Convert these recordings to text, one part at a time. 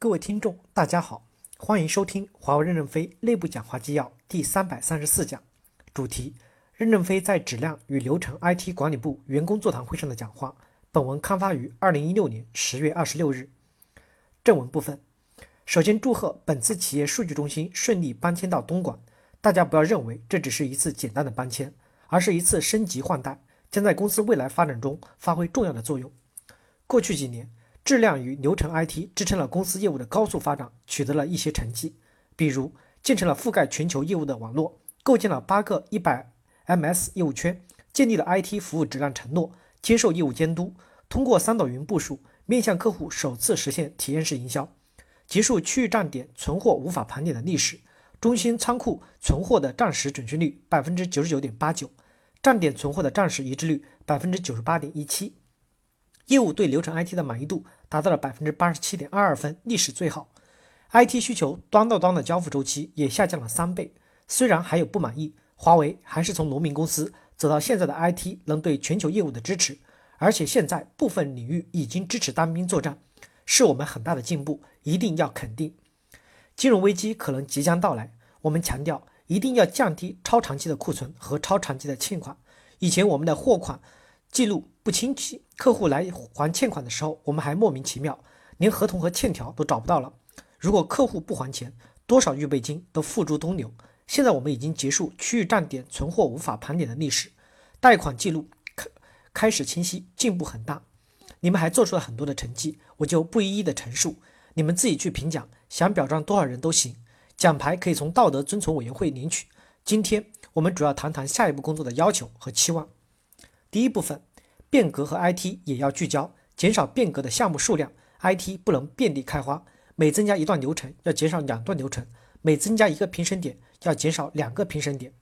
各位听众，大家好，欢迎收听华为任正非内部讲话纪要第三百三十四讲，主题：任正非在质量与流程 IT 管理部员工座谈会上的讲话。本文刊发于二零一六年十月二十六日。正文部分，首先祝贺本次企业数据中心顺利搬迁到东莞。大家不要认为这只是一次简单的搬迁，而是一次升级换代，将在公司未来发展中发挥重要的作用。过去几年。质量与流程 IT 支撑了公司业务的高速发展，取得了一些成绩，比如建成了覆盖全球业务的网络，构建了八个一百 ms 业务圈，建立了 IT 服务质量承诺，接受业务监督，通过三岛云部署，面向客户首次实现体验式营销，结束区域站点存货无法盘点的历史，中心仓库存货的账实准确率百分之九十九点八九，站点存货的账实一致率百分之九十八点一七。业务对流程 IT 的满意度达到了百分之八十七点二二分，历史最好。IT 需求端到端的交付周期也下降了三倍。虽然还有不满意，华为还是从农民公司走到现在的 IT 能对全球业务的支持，而且现在部分领域已经支持单兵作战，是我们很大的进步，一定要肯定。金融危机可能即将到来，我们强调一定要降低超长期的库存和超长期的欠款。以前我们的货款。记录不清晰，客户来还欠款的时候，我们还莫名其妙，连合同和欠条都找不到了。如果客户不还钱，多少预备金都付诸东流。现在我们已经结束区域站点存货无法盘点的历史，贷款记录开开始清晰，进步很大。你们还做出了很多的成绩，我就不一一的陈述，你们自己去评奖，想表彰多少人都行。奖牌可以从道德遵从委员会领取。今天我们主要谈谈下一步工作的要求和期望。第一部分，变革和 IT 也要聚焦，减少变革的项目数量，IT 不能遍地开花。每增加一段流程，要减少两段流程；每增加一个评审点，要减少两个评审点。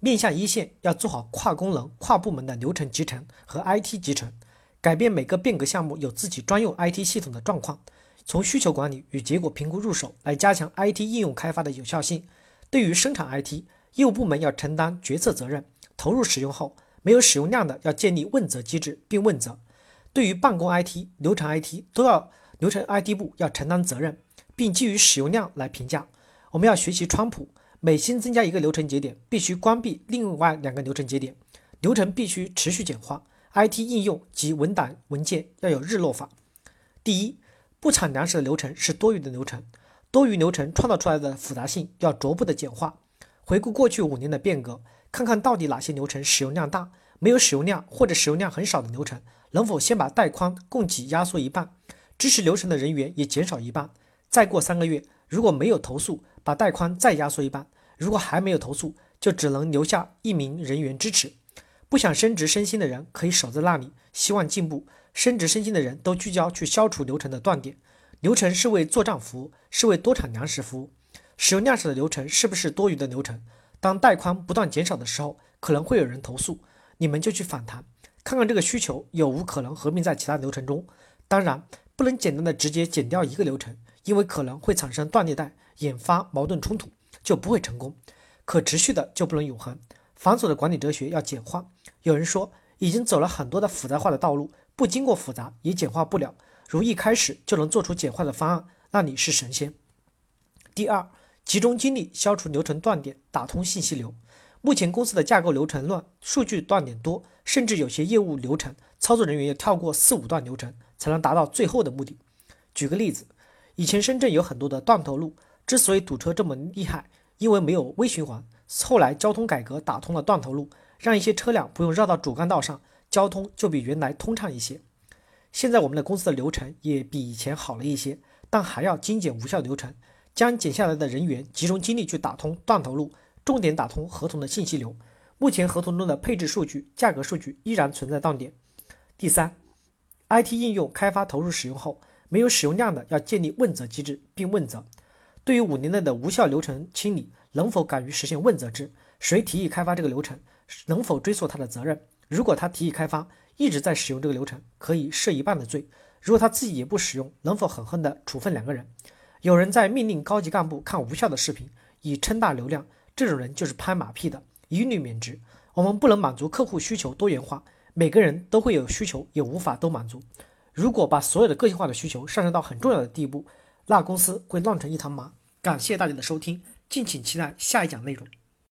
面向一线，要做好跨功能、跨部门的流程集成和 IT 集成，改变每个变革项目有自己专用 IT 系统的状况。从需求管理与结果评估入手，来加强 IT 应用开发的有效性。对于生产 IT，业务部门要承担决策责任，投入使用后。没有使用量的，要建立问责机制并问责。对于办公 IT、流程 IT，都要流程 IT 部要承担责任，并基于使用量来评价。我们要学习川普，每新增加一个流程节点，必须关闭另外两个流程节点，流程必须持续简化。IT 应用及文档文件要有日落法。第一，不产粮食的流程是多余的流程，多余流程创造出来的复杂性要逐步的简化。回顾过去五年的变革。看看到底哪些流程使用量大，没有使用量或者使用量很少的流程，能否先把带宽供给压缩一半，支持流程的人员也减少一半。再过三个月，如果没有投诉，把带宽再压缩一半。如果还没有投诉，就只能留下一名人员支持。不想升职升薪的人可以守在那里，希望进步。升职升薪的人都聚焦去消除流程的断点。流程是为做账服务，是为多产粮食服务。使用量少的流程是不是多余的流程？当带宽不断减少的时候，可能会有人投诉，你们就去反弹，看看这个需求有无可能合并在其他流程中。当然，不能简单的直接减掉一个流程，因为可能会产生断裂带，引发矛盾冲突，就不会成功。可持续的就不能永恒，繁琐的管理哲学要简化。有人说，已经走了很多的复杂化的道路，不经过复杂也简化不了。如一开始就能做出简化的方案，那你是神仙。第二。集中精力消除流程断点，打通信息流。目前公司的架构流程乱，数据断点多，甚至有些业务流程操作人员要跳过四五段流程才能达到最后的目的。举个例子，以前深圳有很多的断头路，之所以堵车这么厉害，因为没有微循环。后来交通改革打通了断头路，让一些车辆不用绕到主干道上，交通就比原来通畅一些。现在我们的公司的流程也比以前好了一些，但还要精简无效流程。将减下来的人员集中精力去打通断头路，重点打通合同的信息流。目前合同中的配置数据、价格数据依然存在断点。第三，IT 应用开发投入使用后没有使用量的，要建立问责机制并问责。对于五年内的无效流程清理，能否敢于实现问责制？谁提议开发这个流程，能否追溯他的责任？如果他提议开发，一直在使用这个流程，可以设一半的罪；如果他自己也不使用，能否狠狠地处分两个人？有人在命令高级干部看无效的视频，以撑大流量，这种人就是拍马屁的，一律免职。我们不能满足客户需求多元化，每个人都会有需求，也无法都满足。如果把所有的个性化的需求上升到很重要的地步，那公司会乱成一团麻。感谢大家的收听，敬请期待下一讲内容。